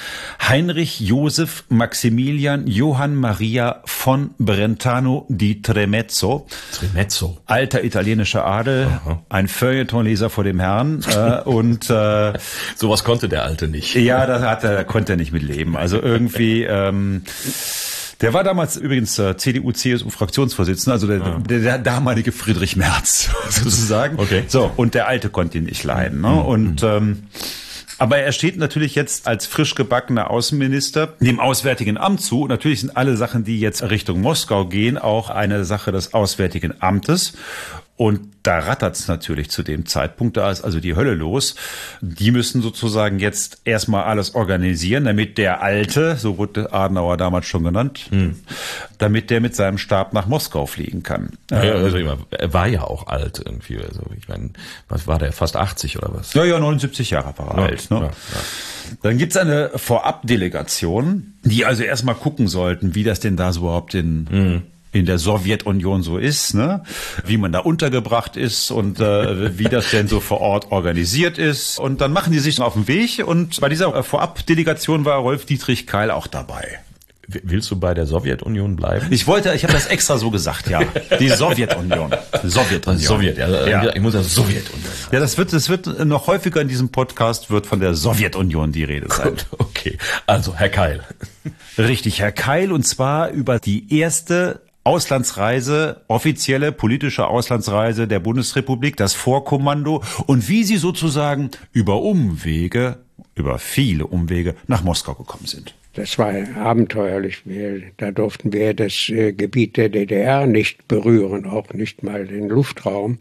Speaker 1: Heinrich Josef Maximilian Johann Maria von Brentano di Tremezzo.
Speaker 2: Tremezzo.
Speaker 1: Alter italienischer Adel, Aha. ein Feuilletonleser vor dem Herrn äh, und äh,
Speaker 2: sowas konnte der Alte nicht.
Speaker 1: Ja, da hat er, konnte er nicht mit leben. Also irgendwie ähm, der war damals übrigens äh, CDU-CSU-Fraktionsvorsitzender, also der, ah. der, der, damalige Friedrich Merz sozusagen. Okay. So, und der Alte konnte ihn nicht leiden. Ne? Mhm. Und ähm, aber er steht natürlich jetzt als frisch gebackener Außenminister dem Auswärtigen Amt zu. Natürlich sind alle Sachen, die jetzt Richtung Moskau gehen, auch eine Sache des Auswärtigen Amtes. Und da rattert's natürlich zu dem Zeitpunkt, da ist also die Hölle los. Die müssen sozusagen jetzt erstmal alles organisieren, damit der Alte, so wurde Adenauer damals schon genannt, hm. damit der mit seinem Stab nach Moskau fliegen kann.
Speaker 2: Ja, also er war ja auch alt irgendwie. Also ich meine, was war der? Fast 80 oder was?
Speaker 1: Ja, ja, 79 Jahre war er ja, alt. Ne? Ja, ja. Dann gibt's eine Vorabdelegation, die also erstmal gucken sollten, wie das denn da so überhaupt in hm in der Sowjetunion so ist, ne? wie man da untergebracht ist und äh, wie das denn so vor Ort organisiert ist. Und dann machen die sich auf den Weg und bei dieser Vorabdelegation war Rolf Dietrich Keil auch dabei.
Speaker 2: Willst du bei der Sowjetunion bleiben?
Speaker 1: Ich wollte, ich habe das extra so gesagt, ja. Die Sowjetunion.
Speaker 2: Sowjetunion.
Speaker 1: Sowjet, ja, ja. Ich muss ja Sowjetunion. Ja, das wird, das wird noch häufiger in diesem Podcast wird von der Sowjetunion die Rede sein. Gut,
Speaker 2: okay. Also, Herr Keil.
Speaker 1: Richtig, Herr Keil, und zwar über die erste Auslandsreise, offizielle politische Auslandsreise der Bundesrepublik, das Vorkommando und wie sie sozusagen über Umwege, über viele Umwege nach Moskau gekommen sind.
Speaker 3: Das war abenteuerlich. da durften wir das äh, Gebiet der DDR nicht berühren, auch nicht mal den Luftraum.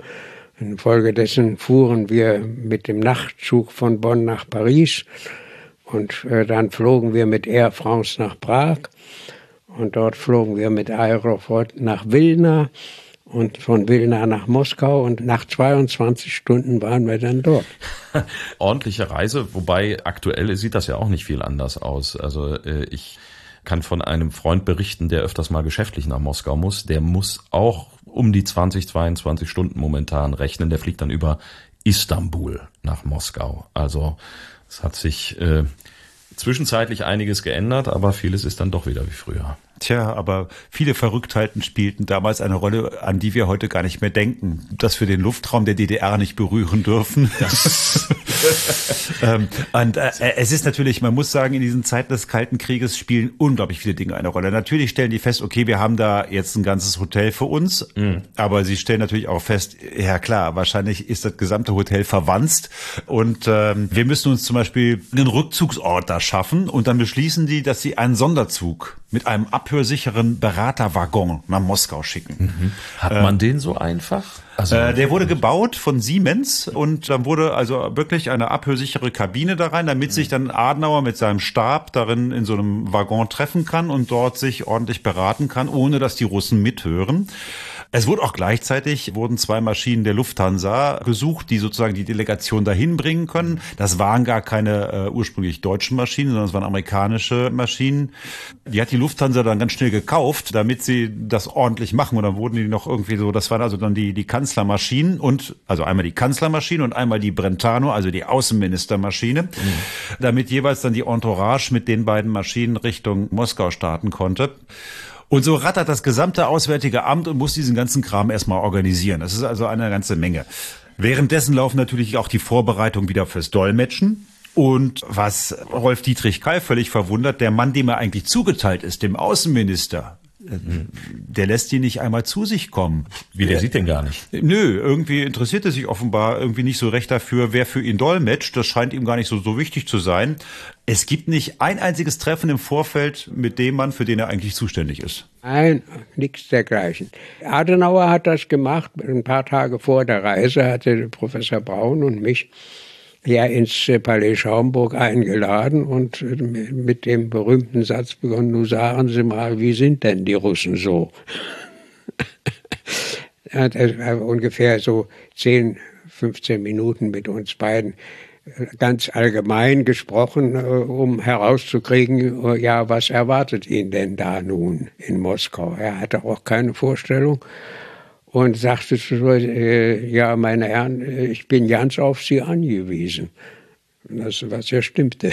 Speaker 3: Infolgedessen fuhren wir mit dem Nachtzug von Bonn nach Paris und äh, dann flogen wir mit Air France nach Prag und dort flogen wir mit Aeroflot nach Wilna und von Wilna nach Moskau und nach 22 Stunden waren wir dann dort.
Speaker 2: Ordentliche Reise, wobei aktuell sieht das ja auch nicht viel anders aus. Also äh, ich kann von einem Freund berichten, der öfters mal geschäftlich nach Moskau muss. Der muss auch um die 20, 22 Stunden momentan rechnen. Der fliegt dann über Istanbul nach Moskau. Also es hat sich äh, zwischenzeitlich einiges geändert, aber vieles ist dann doch wieder wie früher.
Speaker 1: Tja, aber viele Verrücktheiten spielten damals eine Rolle, an die wir heute gar nicht mehr denken. Dass wir den Luftraum der DDR nicht berühren dürfen. ähm, und äh, es ist natürlich, man muss sagen, in diesen Zeiten des Kalten Krieges spielen unglaublich viele Dinge eine Rolle. Natürlich stellen die fest, okay, wir haben da jetzt ein ganzes Hotel für uns, mhm. aber sie stellen natürlich auch fest, ja klar, wahrscheinlich ist das gesamte Hotel verwanzt und ähm, wir müssen uns zum Beispiel einen Rückzugsort da schaffen und dann beschließen die, dass sie einen Sonderzug mit einem abhörsicheren Beraterwaggon nach Moskau schicken.
Speaker 2: Mhm. Hat man äh, den so einfach?
Speaker 1: Also, äh, der wurde gebaut von Siemens und dann wurde also wirklich eine abhörsichere Kabine da rein, damit sich dann Adenauer mit seinem Stab darin in so einem Waggon treffen kann und dort sich ordentlich beraten kann, ohne dass die Russen mithören. Es wurde auch gleichzeitig, wurden zwei Maschinen der Lufthansa gesucht, die sozusagen die Delegation dahin bringen können. Das waren gar keine äh, ursprünglich deutschen Maschinen, sondern es waren amerikanische Maschinen. Die hat die Lufthansa dann ganz schnell gekauft, damit sie das ordentlich machen. Und dann wurden die noch irgendwie so, das waren also dann die, die Kanzlermaschinen und, also einmal die Kanzlermaschine und einmal die Brentano, also die Außenministermaschine, mhm. damit jeweils dann die Entourage mit den beiden Maschinen Richtung Moskau starten konnte. Und so rattert das gesamte Auswärtige Amt und muss diesen ganzen Kram erstmal organisieren. Das ist also eine ganze Menge. Währenddessen laufen natürlich auch die Vorbereitungen wieder fürs Dolmetschen. Und was Rolf Dietrich Keil völlig verwundert, der Mann, dem er eigentlich zugeteilt ist, dem Außenminister, der lässt die nicht einmal zu sich kommen.
Speaker 2: Wie, der sieht den gar nicht?
Speaker 1: Nö, irgendwie interessiert er sich offenbar irgendwie nicht so recht dafür, wer für ihn dolmetscht. Das scheint ihm gar nicht so, so wichtig zu sein. Es gibt nicht ein einziges Treffen im Vorfeld mit dem Mann, für den er eigentlich zuständig ist.
Speaker 3: Nein, nichts dergleichen. Adenauer hat das gemacht. Ein paar Tage vor der Reise hatte Professor Braun und mich ja ins äh, Palais Schaumburg eingeladen und äh, mit dem berühmten Satz begonnen, nun sagen Sie mal, wie sind denn die Russen so? er hat ungefähr so 10, 15 Minuten mit uns beiden äh, ganz allgemein gesprochen, um herauszukriegen, ja, was erwartet ihn denn da nun in Moskau? Er hatte auch keine Vorstellung und sagte zu äh, ja, meine Herren, äh, ich bin ganz auf Sie angewiesen. Das, was ja stimmte.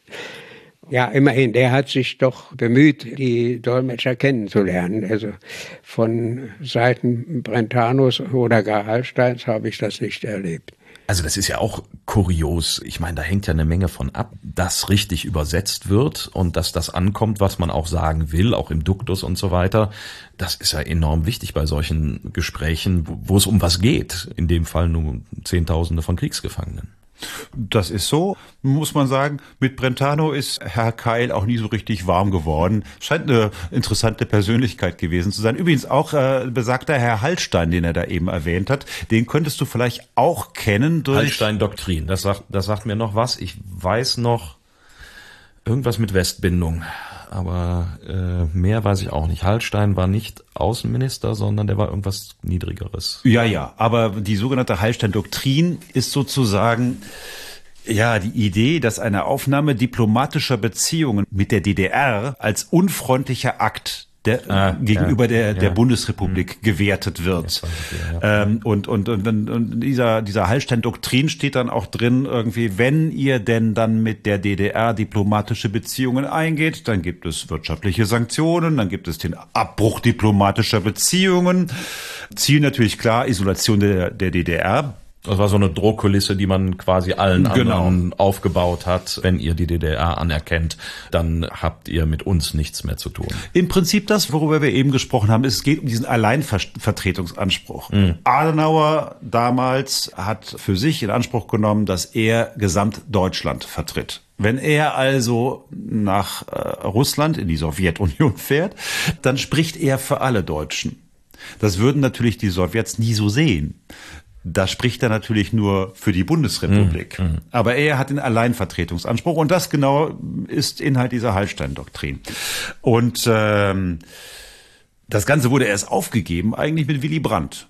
Speaker 3: ja, immerhin, der hat sich doch bemüht, die Dolmetscher kennenzulernen. Also von Seiten Brentanos oder gar Hallsteins habe ich das nicht erlebt.
Speaker 2: Also das ist ja auch kurios. Ich meine, da hängt ja eine Menge von ab, dass richtig übersetzt wird und dass das ankommt, was man auch sagen will, auch im Duktus und so weiter. Das ist ja enorm wichtig bei solchen Gesprächen, wo es um was geht. In dem Fall nur Zehntausende von Kriegsgefangenen.
Speaker 1: Das ist so, muss man sagen. Mit Brentano ist Herr Keil auch nie so richtig warm geworden. Scheint eine interessante Persönlichkeit gewesen zu sein. Übrigens auch äh, besagter Herr Hallstein, den er da eben erwähnt hat, den könntest du vielleicht auch kennen durch
Speaker 2: Hallstein-Doktrin. Das sagt, das sagt mir noch was. Ich weiß noch irgendwas mit Westbindung aber äh, mehr weiß ich auch nicht. Hallstein war nicht Außenminister, sondern der war irgendwas Niedrigeres.
Speaker 1: Ja, ja, aber die sogenannte Hallstein-Doktrin ist sozusagen ja, die Idee, dass eine Aufnahme diplomatischer Beziehungen mit der DDR als unfreundlicher Akt der, ah, gegenüber ja, der, der Bundesrepublik mhm. gewertet wird. Ja, ähm, und, und, und, und dieser, dieser Hallstein-Doktrin steht dann auch drin, irgendwie, wenn ihr denn dann mit der DDR diplomatische Beziehungen eingeht, dann gibt es wirtschaftliche Sanktionen, dann gibt es den Abbruch diplomatischer Beziehungen. Ziel natürlich klar, Isolation der, der DDR.
Speaker 2: Das war so eine Drohkulisse, die man quasi allen genau. anderen aufgebaut hat. Wenn ihr die DDR anerkennt, dann habt ihr mit uns nichts mehr zu tun.
Speaker 1: Im Prinzip das, worüber wir eben gesprochen haben, es geht um diesen Alleinvertretungsanspruch. Mhm. Adenauer damals hat für sich in Anspruch genommen, dass er Gesamtdeutschland vertritt. Wenn er also nach äh, Russland in die Sowjetunion fährt, dann spricht er für alle Deutschen. Das würden natürlich die Sowjets nie so sehen. Da spricht er natürlich nur für die Bundesrepublik. Mhm. Aber er hat den Alleinvertretungsanspruch und das genau ist Inhalt dieser Hallstein-Doktrin. Und ähm, das Ganze wurde erst aufgegeben eigentlich mit Willy Brandt.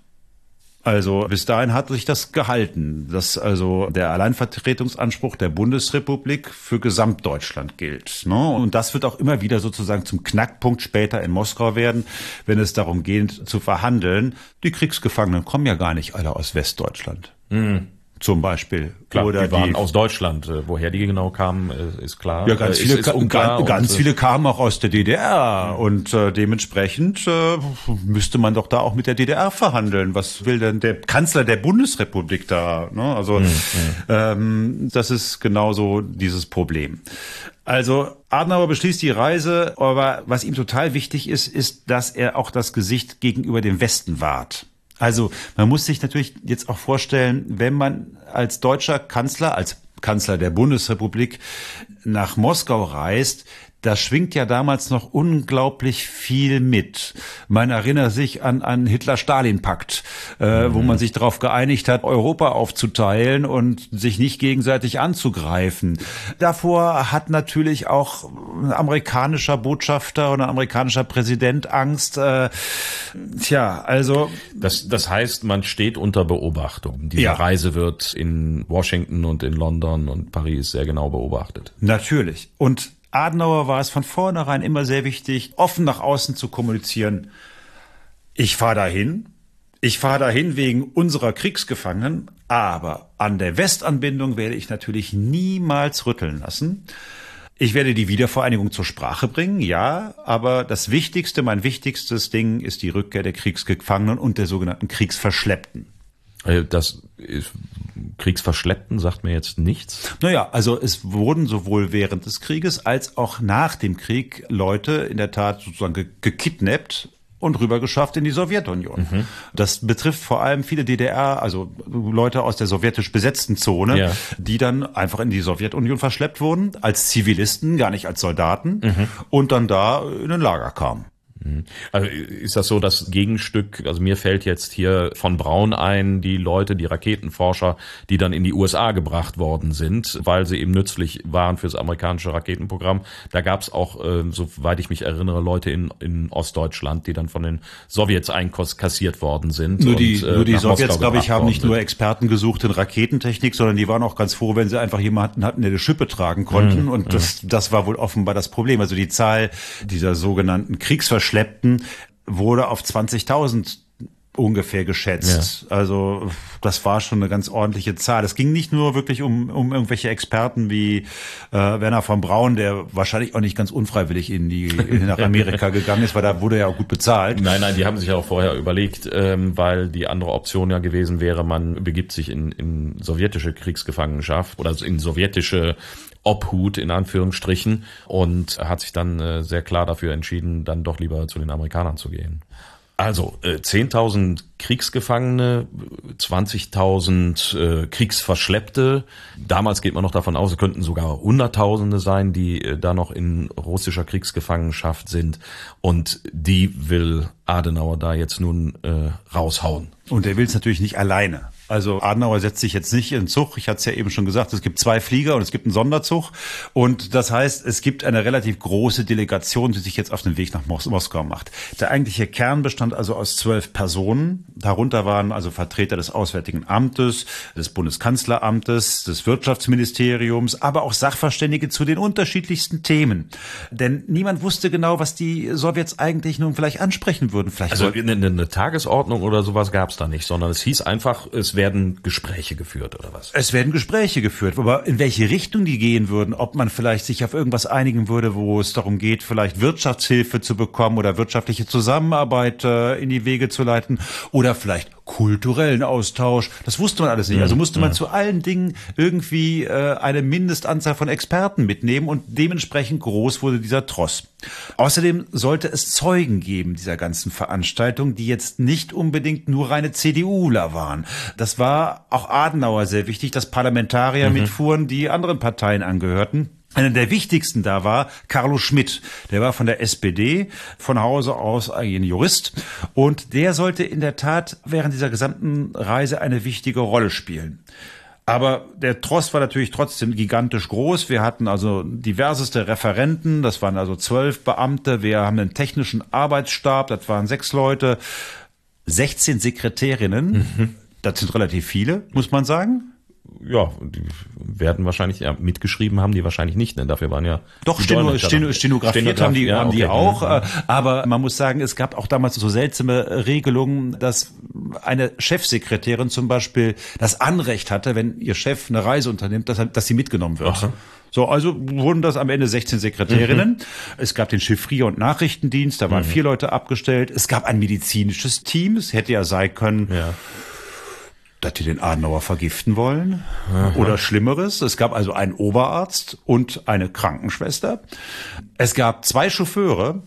Speaker 1: Also bis dahin hat sich das gehalten, dass also der Alleinvertretungsanspruch der Bundesrepublik für Gesamtdeutschland gilt. Ne? Und das wird auch immer wieder sozusagen zum Knackpunkt später in Moskau werden, wenn es darum geht zu verhandeln. Die Kriegsgefangenen kommen ja gar nicht alle aus Westdeutschland. Mhm. Zum Beispiel.
Speaker 2: Klar, Oder die waren die, aus Deutschland. Äh, woher die genau kamen, äh, ist klar.
Speaker 1: Ja, ganz
Speaker 2: äh,
Speaker 1: viele, ist, ist ganz, ganz viele kamen auch aus der DDR mhm. und äh, dementsprechend äh, müsste man doch da auch mit der DDR verhandeln. Was will denn der Kanzler der Bundesrepublik da? Ne? Also mhm. ähm, das ist genauso dieses Problem. Also Adenauer beschließt die Reise, aber was ihm total wichtig ist, ist, dass er auch das Gesicht gegenüber dem Westen wahrt. Also man muss sich natürlich jetzt auch vorstellen, wenn man als deutscher Kanzler, als Kanzler der Bundesrepublik nach Moskau reist, da schwingt ja damals noch unglaublich viel mit. Man erinnert sich an einen Hitler-Stalin-Pakt, äh, mhm. wo man sich darauf geeinigt hat, Europa aufzuteilen und sich nicht gegenseitig anzugreifen. Davor hat natürlich auch ein amerikanischer Botschafter oder ein amerikanischer Präsident Angst. Äh, tja, also
Speaker 2: das, das heißt, man steht unter Beobachtung. Diese ja. Reise wird in Washington und in London und Paris sehr genau beobachtet.
Speaker 1: Natürlich. Und Adenauer war es von vornherein immer sehr wichtig, offen nach außen zu kommunizieren. Ich fahre dahin, ich fahre dahin wegen unserer Kriegsgefangenen, aber an der Westanbindung werde ich natürlich niemals rütteln lassen. Ich werde die Wiedervereinigung zur Sprache bringen, ja, aber das Wichtigste, mein wichtigstes Ding ist die Rückkehr der Kriegsgefangenen und der sogenannten Kriegsverschleppten.
Speaker 2: Äh, das ist Kriegsverschleppten sagt mir jetzt nichts.
Speaker 1: Naja, also es wurden sowohl während des Krieges als auch nach dem Krieg Leute in der Tat sozusagen ge gekidnappt und rübergeschafft in die Sowjetunion. Mhm. Das betrifft vor allem viele DDR, also Leute aus der sowjetisch besetzten Zone, ja. die dann einfach in die Sowjetunion verschleppt wurden, als Zivilisten, gar nicht als Soldaten, mhm. und dann da in ein Lager kamen.
Speaker 2: Mhm. Also ist das so das Gegenstück? Also mir fällt jetzt hier von Braun ein, die Leute, die Raketenforscher, die dann in die USA gebracht worden sind, weil sie eben nützlich waren fürs amerikanische Raketenprogramm. Da gab es auch, äh, soweit ich mich erinnere, Leute in, in Ostdeutschland, die dann von den Sowjets einkassiert worden sind.
Speaker 1: Nur die, und, äh, nur die Sowjets, glaube ich, haben nicht nur Experten gesucht in Raketentechnik, sondern die waren auch ganz froh, wenn sie einfach jemanden hatten, der die Schippe tragen konnten. Mhm. Und das, das war wohl offenbar das Problem. Also die Zahl dieser sogenannten Kriegsverschleppungen Verschleppten wurde auf 20.000 ungefähr geschätzt. Ja. Also das war schon eine ganz ordentliche Zahl. Es ging nicht nur wirklich um, um irgendwelche Experten wie äh, Werner von Braun, der wahrscheinlich auch nicht ganz unfreiwillig in die in, nach Amerika gegangen ist, weil da wurde er auch gut bezahlt.
Speaker 2: Nein, nein, die haben sich auch vorher überlegt, ähm, weil die andere Option ja gewesen wäre, man begibt sich in, in sowjetische Kriegsgefangenschaft oder in sowjetische Obhut in Anführungsstrichen und hat sich dann äh, sehr klar dafür entschieden, dann doch lieber zu den Amerikanern zu gehen. Also äh, 10.000 Kriegsgefangene, 20.000 äh, Kriegsverschleppte. Damals geht man noch davon aus, es könnten sogar Hunderttausende sein, die äh, da noch in russischer Kriegsgefangenschaft sind. Und die will Adenauer da jetzt nun äh, raushauen.
Speaker 1: Und er will es natürlich nicht alleine. Also Adenauer setzt sich jetzt nicht in Zug. Ich hatte es ja eben schon gesagt, es gibt zwei Flieger und es gibt einen Sonderzug. Und das heißt, es gibt eine relativ große Delegation, die sich jetzt auf den Weg nach Mos Moskau macht. Der eigentliche Kern bestand also aus zwölf Personen. Darunter waren also Vertreter des Auswärtigen Amtes, des Bundeskanzleramtes, des Wirtschaftsministeriums, aber auch Sachverständige zu den unterschiedlichsten Themen. Denn niemand wusste genau, was die Sowjets eigentlich nun vielleicht ansprechen würden. Vielleicht
Speaker 2: also eine, eine Tagesordnung oder sowas gab es da nicht, sondern es hieß einfach, es werden Gespräche geführt oder was?
Speaker 1: Es werden Gespräche geführt, aber in welche Richtung die gehen würden, ob man vielleicht sich auf irgendwas einigen würde, wo es darum geht, vielleicht Wirtschaftshilfe zu bekommen oder wirtschaftliche Zusammenarbeit äh, in die Wege zu leiten oder vielleicht kulturellen Austausch. Das wusste man alles nicht. Also musste man ja. zu allen Dingen irgendwie äh, eine Mindestanzahl von Experten mitnehmen und dementsprechend groß wurde dieser Tross. Außerdem sollte es Zeugen geben dieser ganzen Veranstaltung, die jetzt nicht unbedingt nur reine CDUler waren. Das war auch Adenauer sehr wichtig, dass Parlamentarier mhm. mitfuhren, die anderen Parteien angehörten. Einer der wichtigsten da war Carlo Schmidt. Der war von der SPD, von Hause aus ein Jurist. Und der sollte in der Tat während dieser gesamten Reise eine wichtige Rolle spielen. Aber der Tross war natürlich trotzdem gigantisch groß. Wir hatten also diverseste Referenten, das waren also zwölf Beamte. Wir haben einen technischen Arbeitsstab, das waren sechs Leute, 16 Sekretärinnen. Mhm. Das sind relativ viele, muss man sagen
Speaker 2: ja, die werden wahrscheinlich, ja, mitgeschrieben haben die wahrscheinlich nicht, denn dafür waren ja.
Speaker 1: Doch, Steno, Steno, stenografiert haben die, ja, haben okay. die auch. Mhm. Äh, aber man muss sagen, es gab auch damals so seltsame Regelungen, dass eine Chefsekretärin zum Beispiel das Anrecht hatte, wenn ihr Chef eine Reise unternimmt, dass, dass sie mitgenommen wird. Aha. So, also wurden das am Ende 16 Sekretärinnen. Mhm. Es gab den Chiffrier- und Nachrichtendienst, da waren mhm. vier Leute abgestellt. Es gab ein medizinisches Team, es hätte ja sein können. Ja dass die den Adenauer vergiften wollen Aha. oder Schlimmeres. Es gab also einen Oberarzt und eine Krankenschwester. Es gab zwei Chauffeure.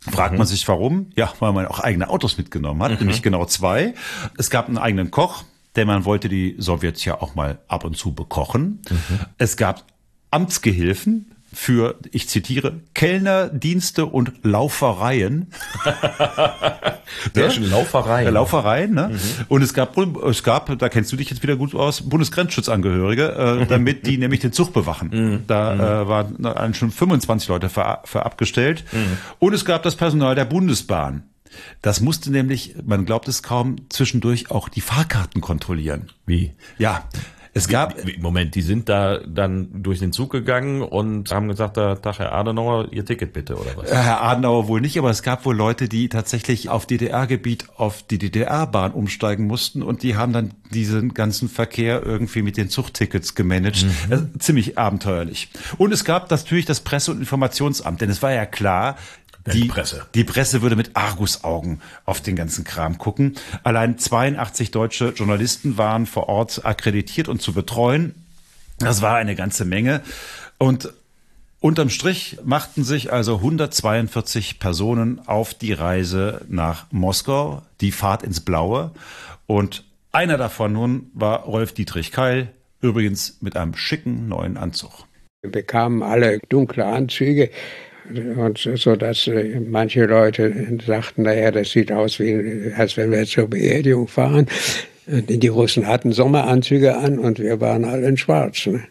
Speaker 1: Fragt mhm. man sich warum? Ja, weil man auch eigene Autos mitgenommen hat, mhm. nämlich genau zwei. Es gab einen eigenen Koch, denn man wollte die Sowjets ja auch mal ab und zu bekochen. Mhm. Es gab Amtsgehilfen, für, ich zitiere, Kellner, Dienste und Laufereien.
Speaker 2: Sehr schön, Laufereien.
Speaker 1: Laufereien, ne? Mhm. Und es gab, es gab, da kennst du dich jetzt wieder gut aus, Bundesgrenzschutzangehörige, äh, damit die nämlich den Zug bewachen. Mhm. Da mhm. äh, waren schon 25 Leute für, für abgestellt. Mhm. Und es gab das Personal der Bundesbahn. Das musste nämlich, man glaubt es kaum, zwischendurch auch die Fahrkarten kontrollieren.
Speaker 2: Wie?
Speaker 1: Ja. Es gab
Speaker 2: Moment, die sind da dann durch den Zug gegangen und haben gesagt, da Tag Herr Adenauer, Ihr Ticket bitte oder was?
Speaker 1: Herr Adenauer wohl nicht, aber es gab wohl Leute, die tatsächlich auf DDR-Gebiet auf die DDR-Bahn umsteigen mussten und die haben dann diesen ganzen Verkehr irgendwie mit den Zugtickets gemanagt. Mhm. Also ziemlich abenteuerlich. Und es gab natürlich das Presse- und Informationsamt, denn es war ja klar, die Presse. Die Presse würde mit Argusaugen auf den ganzen Kram gucken. Allein 82 deutsche Journalisten waren vor Ort akkreditiert und zu betreuen. Das war eine ganze Menge. Und Unterm Strich machten sich also 142 Personen auf die Reise nach Moskau, die Fahrt ins Blaue. Und einer davon nun war Rolf Dietrich Keil, übrigens mit einem schicken neuen Anzug.
Speaker 3: Wir bekamen alle dunkle Anzüge, und so dass äh, manche Leute sagten, naja, das sieht aus wie, als wenn wir zur Beerdigung fahren. Die Russen hatten Sommeranzüge an und wir waren alle in Schwarz. Ne?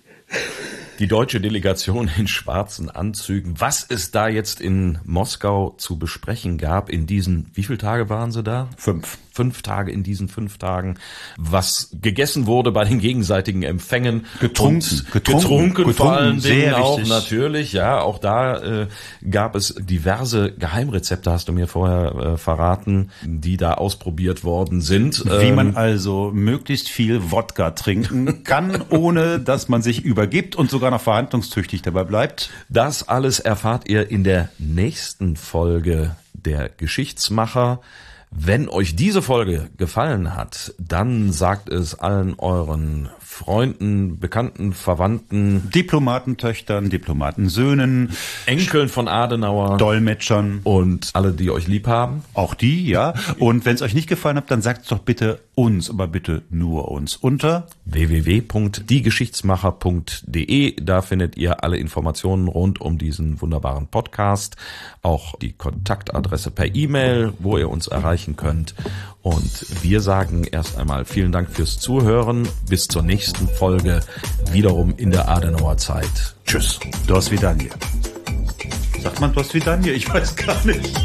Speaker 2: Die deutsche Delegation in schwarzen Anzügen. Was es da jetzt in Moskau zu besprechen gab in diesen, wie viele Tage waren Sie da?
Speaker 1: Fünf
Speaker 2: fünf Tage in diesen fünf Tagen, was gegessen wurde bei den gegenseitigen Empfängen.
Speaker 1: Getrunken,
Speaker 2: getrunken, getrunken, getrunken vor allen Dingen auch wichtig. natürlich, ja, auch da äh, gab es diverse Geheimrezepte, hast du mir vorher äh, verraten, die da ausprobiert worden sind.
Speaker 1: Wie ähm, man also möglichst viel Wodka trinken kann, ohne dass man sich übergibt und sogar noch verhandlungstüchtig dabei bleibt.
Speaker 2: Das alles erfahrt ihr in der nächsten Folge der Geschichtsmacher. Wenn euch diese Folge gefallen hat, dann sagt es allen euren Freunden, Bekannten, Verwandten,
Speaker 1: Diplomatentöchtern, Diplomatensöhnen,
Speaker 2: Enkeln von Adenauer,
Speaker 1: Dolmetschern
Speaker 2: und alle, die euch lieb haben.
Speaker 1: Auch die, ja. Und wenn es euch nicht gefallen hat, dann sagt es doch bitte uns, aber bitte nur uns unter
Speaker 2: www.diegeschichtsmacher.de. Da findet ihr alle Informationen rund um diesen wunderbaren Podcast, auch die Kontaktadresse per E-Mail, wo ihr uns erreichen könnt. Und wir sagen erst einmal vielen Dank fürs Zuhören. Bis zur nächsten Folge, wiederum in der Adenauer Zeit. Tschüss.
Speaker 1: Dos Vidanje. Sagt man Dos Vidanje? Ich weiß gar nicht.